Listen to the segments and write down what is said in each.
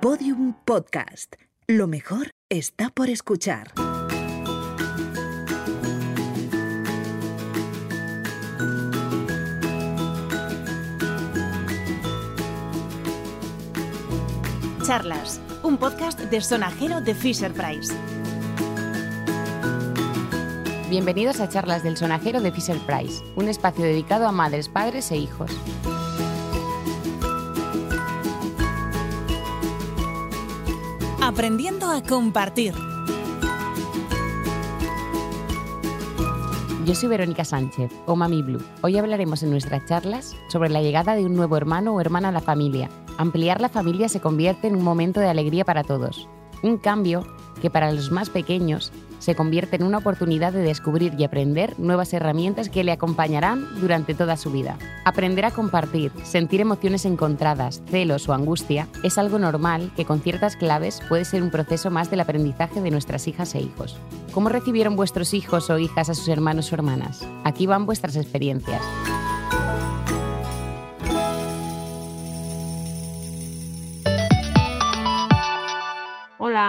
Podium Podcast. Lo mejor está por escuchar. Charlas, un podcast de sonajero de Fisher Price. Bienvenidos a Charlas del Sonajero de Fisher Price, un espacio dedicado a madres, padres e hijos. Aprendiendo a compartir. Yo soy Verónica Sánchez, o Mami Blue. Hoy hablaremos en nuestras charlas sobre la llegada de un nuevo hermano o hermana a la familia. Ampliar la familia se convierte en un momento de alegría para todos. Un cambio que para los más pequeños se convierte en una oportunidad de descubrir y aprender nuevas herramientas que le acompañarán durante toda su vida. Aprender a compartir, sentir emociones encontradas, celos o angustia es algo normal que con ciertas claves puede ser un proceso más del aprendizaje de nuestras hijas e hijos. ¿Cómo recibieron vuestros hijos o hijas a sus hermanos o hermanas? Aquí van vuestras experiencias.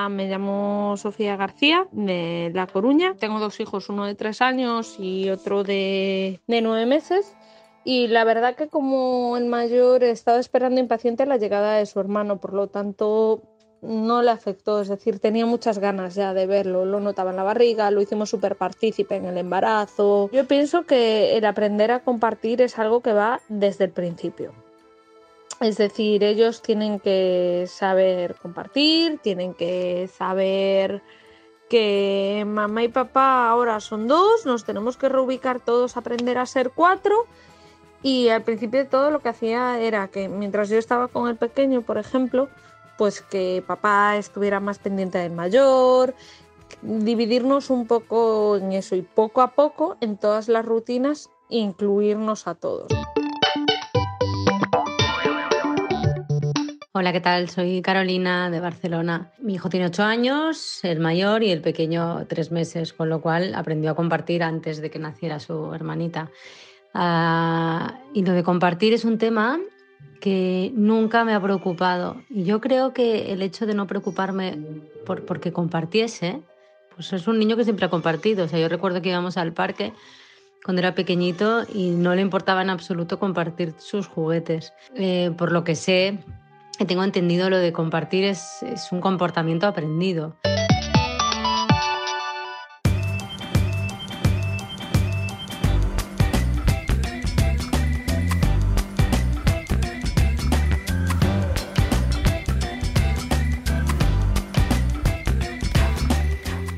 Me llamo Sofía García de La Coruña. Tengo dos hijos, uno de tres años y otro de, de nueve meses. Y la verdad que como el mayor estaba esperando impaciente la llegada de su hermano, por lo tanto no le afectó, es decir, tenía muchas ganas ya de verlo, lo notaba en la barriga, lo hicimos súper partícipe en el embarazo. Yo pienso que el aprender a compartir es algo que va desde el principio. Es decir, ellos tienen que saber compartir, tienen que saber que mamá y papá ahora son dos, nos tenemos que reubicar todos, aprender a ser cuatro. Y al principio todo lo que hacía era que mientras yo estaba con el pequeño, por ejemplo, pues que papá estuviera más pendiente del mayor, dividirnos un poco en eso y poco a poco en todas las rutinas incluirnos a todos. Hola, ¿qué tal? Soy Carolina de Barcelona. Mi hijo tiene ocho años, el mayor y el pequeño tres meses, con lo cual aprendió a compartir antes de que naciera su hermanita. Uh, y lo de compartir es un tema que nunca me ha preocupado. Y yo creo que el hecho de no preocuparme por porque compartiese, pues es un niño que siempre ha compartido. O sea, yo recuerdo que íbamos al parque cuando era pequeñito y no le importaba en absoluto compartir sus juguetes. Eh, por lo que sé, tengo entendido lo de compartir es, es un comportamiento aprendido.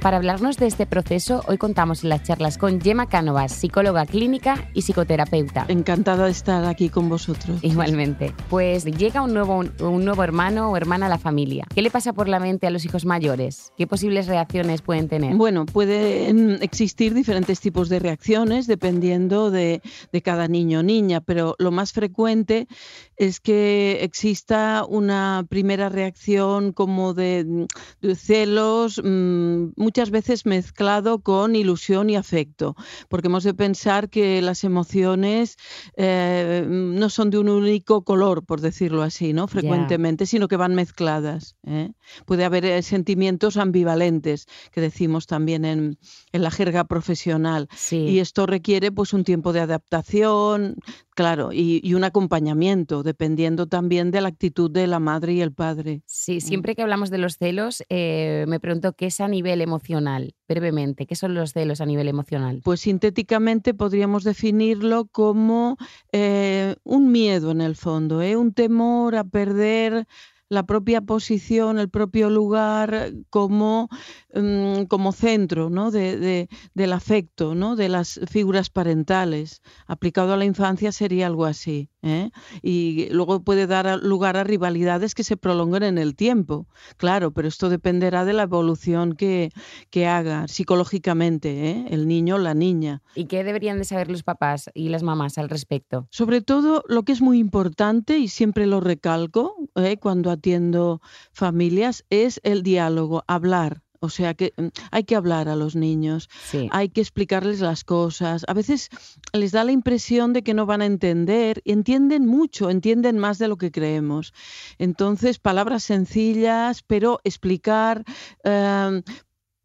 Para hablarnos de este proceso, hoy contamos en las charlas con Gemma Cánovas, psicóloga clínica y psicoterapeuta. Encantada de estar aquí con vosotros. Igualmente. Pues llega un nuevo, un nuevo hermano o hermana a la familia. ¿Qué le pasa por la mente a los hijos mayores? ¿Qué posibles reacciones pueden tener? Bueno, pueden existir diferentes tipos de reacciones dependiendo de, de cada niño o niña, pero lo más frecuente es que exista una primera reacción como de, de celos, mmm, muchas veces mezclado con ilusión y afecto, porque hemos de pensar que las emociones eh, no son de un único color, por decirlo así, ¿no? Frecuentemente, yeah. sino que van mezcladas. ¿eh? Puede haber eh, sentimientos ambivalentes, que decimos también en, en la jerga profesional. Sí. Y esto requiere pues un tiempo de adaptación, Claro, y, y, un acompañamiento, dependiendo también de la actitud de la madre y el padre. Sí, siempre que hablamos de los celos, eh, me pregunto qué es a nivel emocional, brevemente, ¿qué son los celos a nivel emocional? Pues sintéticamente podríamos definirlo como eh, un miedo en el fondo, ¿eh? un temor a perder la propia posición, el propio lugar como, um, como centro ¿no? de, de, del afecto, ¿no? de las figuras parentales. Aplicado a la infancia sería algo así. ¿eh? Y luego puede dar lugar a rivalidades que se prolonguen en el tiempo, claro, pero esto dependerá de la evolución que, que haga psicológicamente ¿eh? el niño o la niña. ¿Y qué deberían de saber los papás y las mamás al respecto? Sobre todo lo que es muy importante, y siempre lo recalco ¿eh? cuando atiendo familias, es el diálogo, hablar O sea que mm, hay que hablar a los niños, hay que explicarles las cosas. A veces les da la impresión de que no van a entender, entienden mucho, entienden más de lo que creemos. Entonces, palabras sencillas, pero explicar. Em,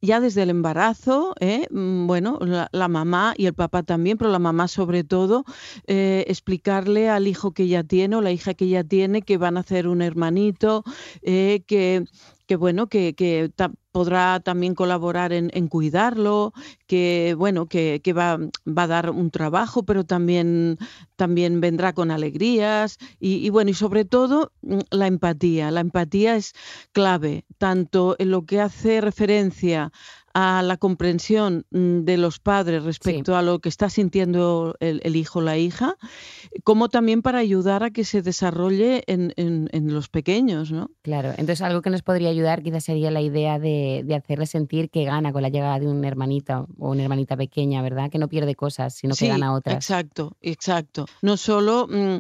ya desde el embarazo, ¿eh? Mm, bueno, la, mamá y el papá también, pero la mamá sobre todo, eh, explicarle al hijo que ya tiene o la hija que ya tiene que van a hacer un hermanito, eh, que que bueno, que, que podrá también colaborar en, cuidarlo, que bueno, que, va, va, a dar un trabajo, pero también, también vendrá con alegrías y, bueno, y sobre todo mm, la empatía. La empatía es clave, tanto en lo que hace referencia a la comprensión mm, de los padres respecto a lo que está sintiendo el, hijo o la hija, como también para ayudar a que se desarrolle en, los pequeños, ¿no? Claro, entonces algo que nos podría ayudar quizás sería la idea de, hacerle sentir que gana con la llegada de un hermanito o una hermanita pequeña, ¿verdad? Que no pierde cosas, sino que gana otras. Exacto, exacto. No solo mm,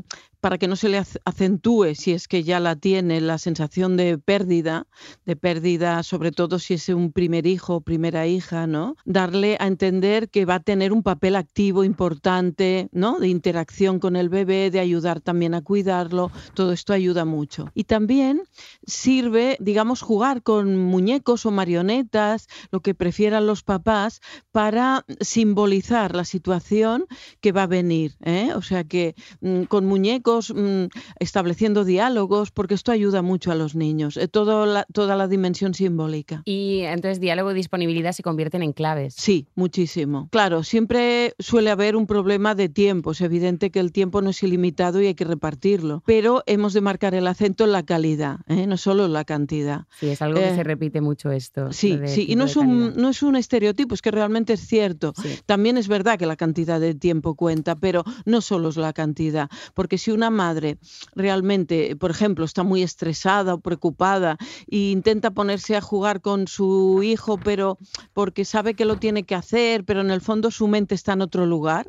para que no se le acentúe, si es que ya la tiene, la sensación de pérdida, de pérdida, sobre todo si es un primer hijo o primera hija, ¿no? Darle a entender que va a tener un papel activo importante, ¿no? De interacción con el bebé, de ayudar también a cuidarlo, todo esto ayuda mucho. Y también sirve, digamos, jugar con muñecos o marionetas, lo que prefieran los papás, para simbolizar la situación que va a venir, ¿eh? O sea que mm, con muñecos Mm, estableciendo diálogos, porque esto ayuda mucho a los niños, eh, todo la, toda la dimensión simbólica. Y entonces diálogo y disponibilidad se convierten en claves. Sí, muchísimo. Claro, siempre suele haber un problema de tiempo. Es evidente que el tiempo no es ilimitado y hay que repartirlo, pero hemos de marcar el acento en la calidad, ¿eh? no solo en la cantidad. Sí, es algo que se eh, repite mucho esto. Sí, sí, y no es, un, no es un estereotipo, es que realmente es cierto. También es verdad que la cantidad de tiempo cuenta, pero no solo es la cantidad, porque si una madre realmente, por ejemplo, está muy estresada o preocupada e intenta ponerse a jugar con su hijo, pero porque sabe que lo tiene que hacer, pero en el fondo su mente está en otro lugar,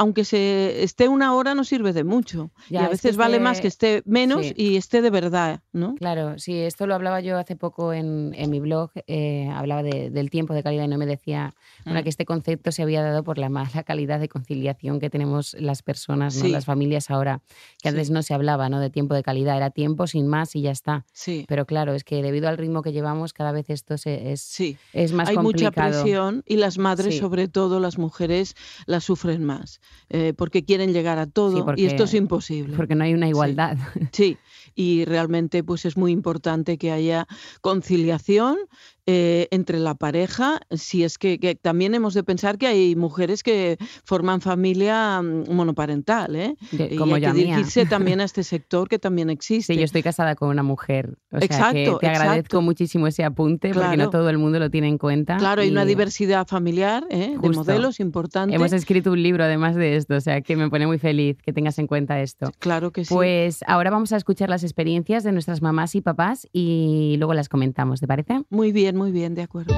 aunque se esté una hora no sirve de mucho. y a veces vale más que esté menos y esté de verdad, ¿no? Claro, sí, esto lo hablaba yo hace poco en, mi blog, eh, hablaba del tiempo de calidad y no me decía mm. que este concepto se había dado por la mala calidad de conciliación que tenemos las personas, las familias ahora, que antes no se hablaba ¿no? de tiempo de calidad, era tiempo sin más y ya está. Sí. Pero claro, es que debido al ritmo que llevamos, cada vez esto se, es, es más Hay mucha presión y las madres, sobre todo las mujeres, las sufren más. Eh, porque quieren llegar a todo y esto es imposible. Porque no hay una igualdad. Sí. y realmente pues es muy importante que haya conciliación eh, entre la pareja, si es que, también hemos de pensar que hay mujeres que forman familia mm, monoparental, ¿eh? como y hay que dirigirse también a este sector que también existe. Sí, yo estoy casada con una mujer. exacto, te agradezco muchísimo ese apunte porque no todo el mundo lo tiene en cuenta. Claro, hay una diversidad familiar ¿eh? de modelos importante. Hemos escrito un libro además de esto, o sea que me pone muy feliz que tengas en cuenta esto. Claro que sí. Pues ahora vamos a escuchar las experiencias de nuestras mamás y papás y luego las comentamos, ¿te parece? Muy bien, muy bien, de acuerdo.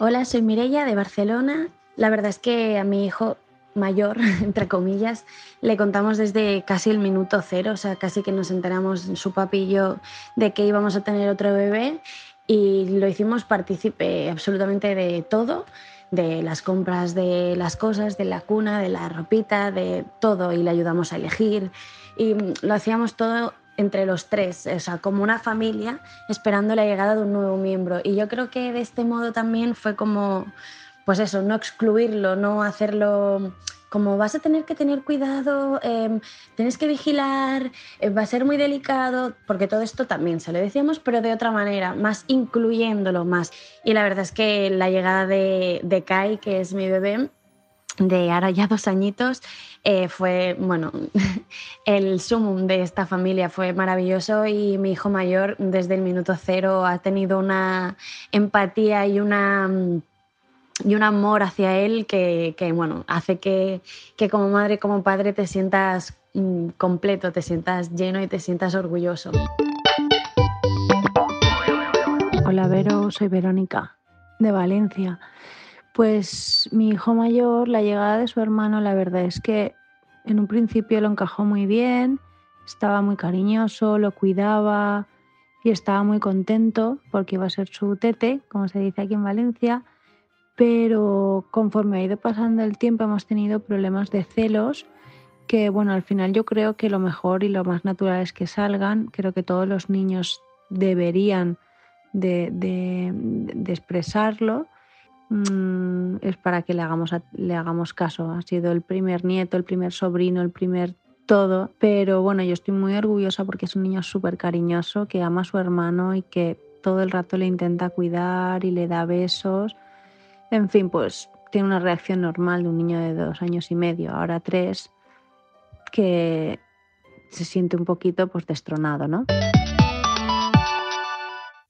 Hola, soy Mirella de Barcelona. La verdad es que a mi hijo mayor, entre comillas, le contamos desde casi el minuto cero, o sea, casi que nos enteramos su papi y yo de que íbamos a tener otro bebé y lo hicimos partícipe absolutamente de todo, de las compras de las cosas, de la cuna, de la ropita, de todo y le ayudamos a elegir y lo hacíamos todo entre los tres, o sea, como una familia esperando la llegada de un nuevo miembro. Y yo creo que de este modo también fue como, pues eso, no excluirlo, no hacerlo como vas a tener que tener cuidado, eh, tienes que vigilar, eh, va a ser muy delicado, porque todo esto también se lo decíamos, pero de otra manera, más incluyéndolo más. Y la verdad es que la llegada de Kai, que es mi bebé, de ahora ya dos añitos, eh, fue, bueno, el sumum de esta familia fue maravilloso y mi hijo mayor desde el minuto cero ha tenido una empatía y una y un amor hacia él que, bueno, hace que, que, como madre como padre te sientas mm, completo, te sientas lleno y te sientas orgulloso. Hola Vero, soy Verónica de Valencia. Pues mi hijo mayor, la llegada de su hermano, la verdad es que en un principio lo encajó muy bien, estaba muy cariñoso, lo cuidaba y estaba muy contento porque iba a ser su tete, como se dice aquí en Valencia, pero conforme ha ido pasando el tiempo hemos tenido problemas de celos que bueno, al final yo creo que lo mejor y lo más natural es que salgan, creo que todos los niños deberían de, expresarlo, mm, es para que le hagamos, le hagamos caso. Ha sido el primer nieto, el primer sobrino, el primer todo, pero bueno, yo estoy muy orgullosa porque es un niño súper cariñoso, que ama a su hermano y que todo el rato le intenta cuidar y le da besos. En fin, pues tiene una reacción normal de un niño de dos años y medio, ahora tres, que se siente un poquito pues destronado, ¿no?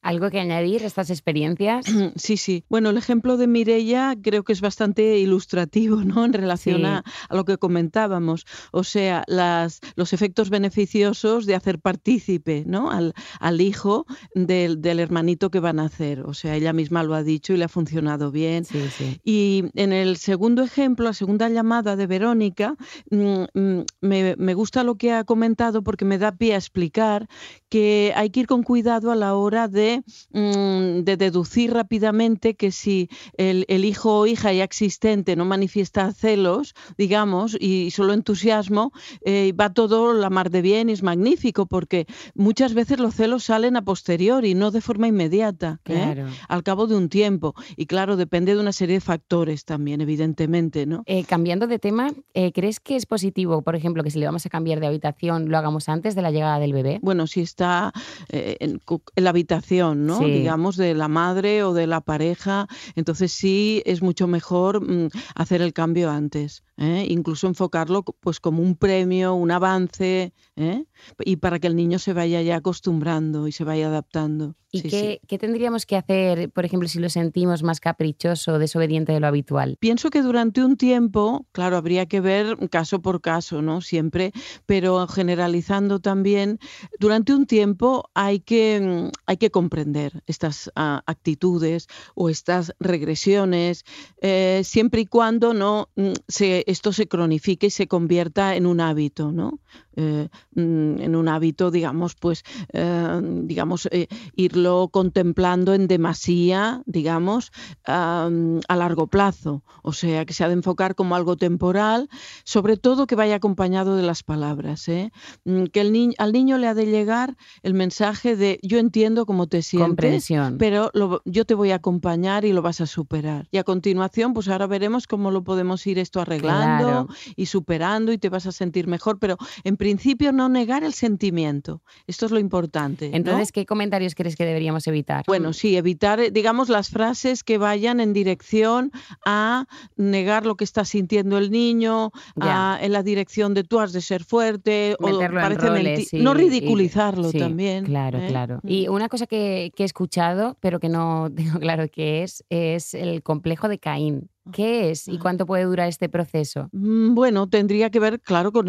¿Algo que añadir a estas experiencias? Sí, sí. Bueno, el ejemplo de Mirella creo que es bastante ilustrativo ¿no? en relación a, lo que comentábamos. O sea, las, los efectos beneficiosos de hacer partícipe ¿no? al, al hijo del, del, hermanito que van a hacer. O sea, ella misma lo ha dicho y le ha funcionado bien. Sí, sí. Y en el segundo ejemplo, la segunda llamada de Verónica, mm, mm, me, me gusta lo que ha comentado porque me da pie a explicar que hay que ir con cuidado a la hora de Mm, de, deducir rápidamente que si el, hijo o hija ya existente no manifiesta celos, digamos, y solo entusiasmo, eh, va todo la mar de bien y es magnífico, porque muchas veces los celos salen a posteriori, no de forma inmediata, ¿eh? al cabo de un tiempo. Y claro, depende de una serie de factores también, evidentemente. ¿no? Eh, cambiando de tema, ¿crees que es positivo, por ejemplo, que si le vamos a cambiar de habitación, lo hagamos antes de la llegada del bebé? Bueno, si está en la habitación, ¿no? Digamos, de la madre o de la pareja. Entonces sí es mucho mejor mm, hacer el cambio antes. ¿eh? incluso enfocarlo pues como un premio, un avance, ¿eh? y para que el niño se vaya ya acostumbrando y se vaya adaptando. ¿Y qué, qué, tendríamos que hacer, por ejemplo, si lo sentimos más caprichoso o desobediente de lo habitual? Pienso que durante un tiempo, claro, habría que ver caso por caso, ¿no? Siempre, pero generalizando también, durante un tiempo hay que, hay que comprender estas ah, actitudes o estas regresiones, eh, siempre y cuando no mm, se esto se cronifique y se convierta en un hábito, ¿no? Eh, mm, en un hábito, digamos, pues, eh, digamos, eh, contemplando en demasía, digamos, a largo plazo. O sea, que se ha de enfocar como algo temporal, sobre todo que vaya acompañado de las palabras. Mm, que el al niño le ha de llegar el mensaje de yo entiendo cómo te sientes, pero yo te voy a acompañar y lo vas a superar. Y a continuación, pues ahora veremos cómo lo podemos ir esto arreglando y superando y te vas a sentir mejor, pero en principio no negar el sentimiento. Esto es lo importante. Entonces, ¿qué comentarios crees que deberíamos evitar? Bueno, sí, evitar, eh, digamos, las frases que vayan en dirección a negar lo que está sintiendo el niño, en la dirección de tú has de ser fuerte, o parece No ridiculizarlo también. Claro, ¿eh? claro. Mm. Y una cosa que, que he escuchado, pero que no tengo claro qué es, es el complejo de Caín. ¿Qué es y cuánto puede durar este proceso? Mm, bueno, tendría que ver, claro, con,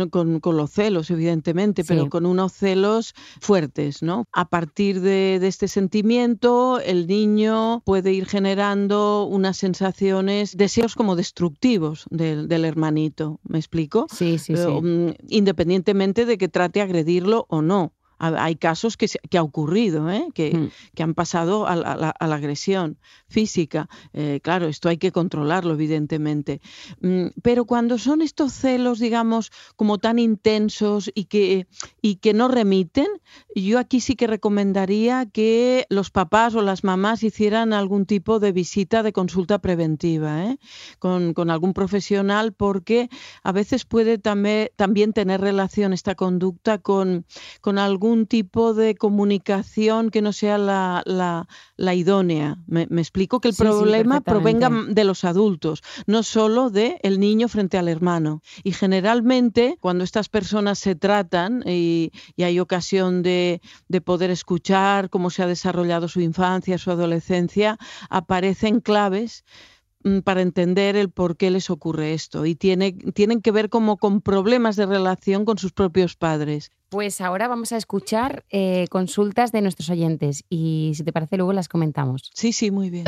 los celos, evidentemente, pero con unos celos fuertes, ¿no? A partir de, este sentimiento, el niño puede ir generando unas sensaciones, deseos como destructivos del, hermanito, ¿me explico? Sí, sí, sí. Mm, independientemente de que trate agredirlo o no hay casos que, que ha ocurrido, ¿eh? que, hmm. que, han pasado a, la, agresión física. Eh, claro, esto hay que controlarlo, evidentemente. Mm, pero cuando son estos celos, digamos, como tan intensos y que, y que no remiten, yo aquí sí que recomendaría que los papás o las mamás hicieran algún tipo de visita de consulta preventiva ¿eh? con, con, algún profesional, porque a veces puede también, también tener relación esta conducta con, con algún un tipo de comunicación que no sea la, la, idónea. Me, explico que el problema provenga de los adultos, no solo del el niño frente al hermano. Y generalmente, cuando estas personas se tratan y, hay ocasión de, de poder escuchar cómo se ha desarrollado su infancia, su adolescencia, aparecen claves Mm, para entender el por qué les ocurre esto y tiene, tienen que ver como con problemas de relación con sus propios padres. Pues ahora vamos a escuchar eh, consultas de nuestros oyentes y si te parece luego las comentamos. Sí, sí, muy bien.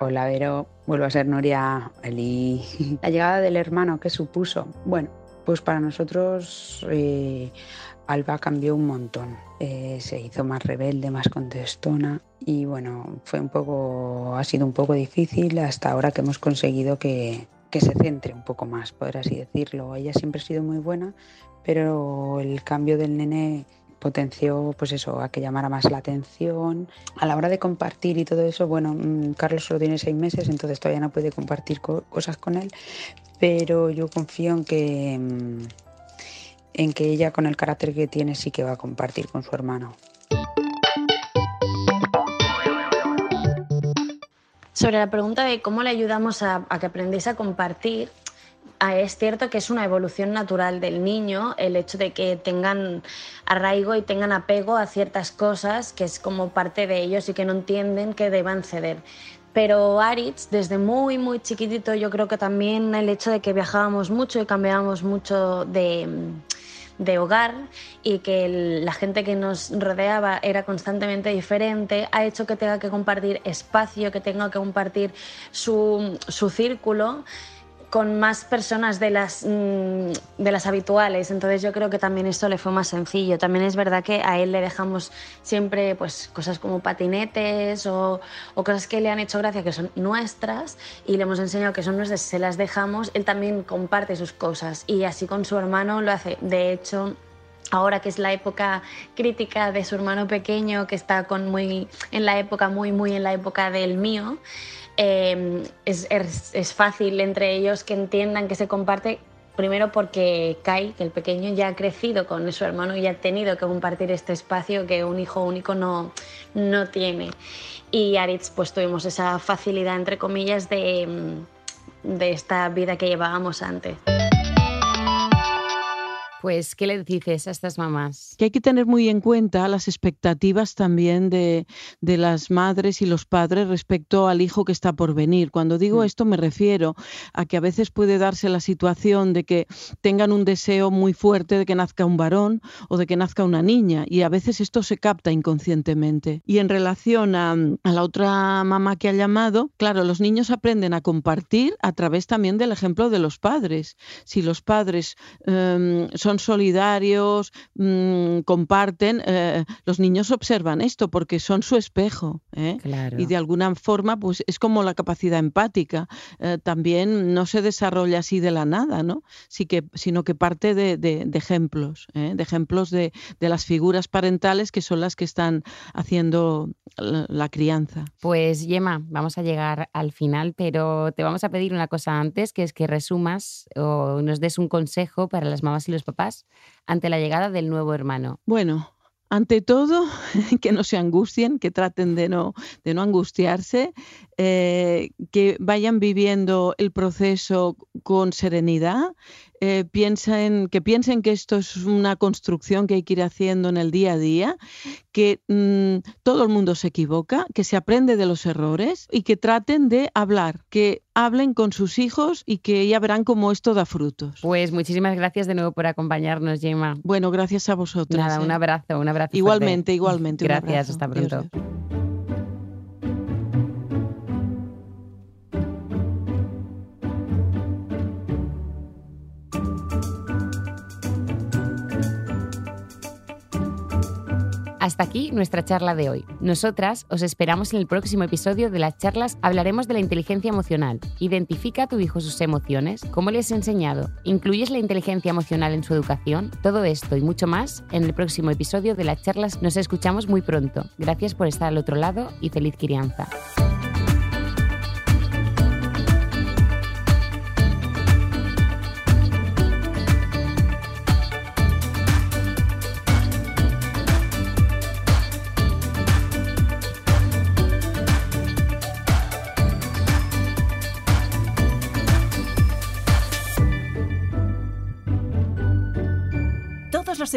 Hola Vero, vuelvo a ser Noria. La llegada del hermano, ¿qué supuso? Bueno, pues para nosotros eh, Alba cambió un montón. Eh, se hizo más rebelde, más contestona y bueno, fue un poco, ha sido un poco difícil hasta ahora que hemos conseguido que, que se centre un poco más, por así decirlo. Ella siempre ha sido muy buena, pero el cambio del nene potenció pues eso, a que llamara más la atención. A la hora de compartir y todo eso, bueno, mm, Carlos solo tiene seis meses, entonces todavía no puede compartir cosas con él, pero yo confío en que, mm, en que ella con el carácter que tiene sí que va a compartir con su hermano. Sobre la pregunta de cómo le ayudamos a, que aprendiese a compartir, Ah, es cierto que es una evolución natural del niño el hecho de que tengan arraigo y tengan apego a ciertas cosas que es como parte de ellos y que no entienden que deban ceder. Pero Aritz, desde muy, muy chiquitito, yo creo que también el hecho de que viajábamos mucho y cambiábamos mucho de, de hogar y que la gente que nos rodeaba era constantemente diferente, ha hecho que tenga que compartir espacio, que tenga que compartir su, su círculo con más personas de las, mm, de las habituales. Entonces yo creo que también esto le fue más sencillo. También es verdad que a él le dejamos siempre pues, cosas como patinetes o, o cosas que le han hecho gracia que son nuestras y le hemos enseñado que son nuestras, se las dejamos. Él también comparte sus cosas y así con su hermano lo hace. De hecho, ahora que es la época crítica de su hermano pequeño, que está con muy, en la época muy, muy en la época del mío, Em, es, es, fácil entre ellos que entiendan que se comparte. Primero porque Kai, el pequeño, ya ha crecido con su hermano y ha tenido que compartir este espacio que un hijo único no, no tiene. Y Aritz, pues tuvimos esa facilidad, entre comillas, de, de esta vida que llevábamos antes. Pues, ¿qué le dices a estas mamás? Que hay que tener muy en cuenta las expectativas también de, las madres y los padres respecto al hijo que está por venir. Cuando digo mm. esto me refiero a que a veces puede darse la situación de que tengan un deseo muy fuerte de que nazca un varón o de que nazca una niña y a veces esto se capta inconscientemente. Y en relación a, la otra mamá que ha llamado, claro, los niños aprenden a compartir a través también del ejemplo de los padres. Si los padres em, son son solidarios, mm, comparten, eh, los niños observan esto porque son su espejo. ¿eh? Y de alguna forma, pues es como la capacidad empática. Eh, también no se desarrolla así de la nada, ¿no? Sí que, sino que parte de, ejemplos, de ejemplos de, las figuras parentales que son las que están haciendo la, la crianza. Pues Yema, vamos a llegar al final, pero te vamos a pedir una cosa antes, que es que resumas o nos des un consejo para las mamás y los papás ante la llegada del nuevo hermano? Bueno, ante todo, que no se angustien, que traten de no, de no angustiarse, eh, que vayan viviendo el proceso con serenidad, eh, piensen, que piensen que esto es una construcción que hay que ir haciendo en el día a día, que mm, todo el mundo se equivoca, que se aprende de los errores y que traten de hablar, que hablen con sus hijos y que ya verán cómo esto da frutos. Pues muchísimas gracias de nuevo por acompañarnos, Gemma. Bueno, gracias a vosotros. Nada, un ¿eh? abrazo, un abrazo. Igualmente, igualmente. Gracias, hasta pronto. Hasta aquí nuestra charla de hoy. Nosotras os esperamos en el próximo episodio de las charlas. Hablaremos de la inteligencia emocional. Identifica a tu hijo sus emociones. ¿Cómo le has enseñado? ¿Incluyes la inteligencia emocional en su educación? Todo esto y mucho más en el próximo episodio de las charlas. Nos escuchamos muy pronto. Gracias por estar al otro lado y feliz crianza.